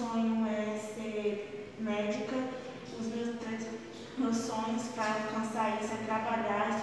sonho é ser médica, os meus, meus sonhos para alcançar isso é trabalhar,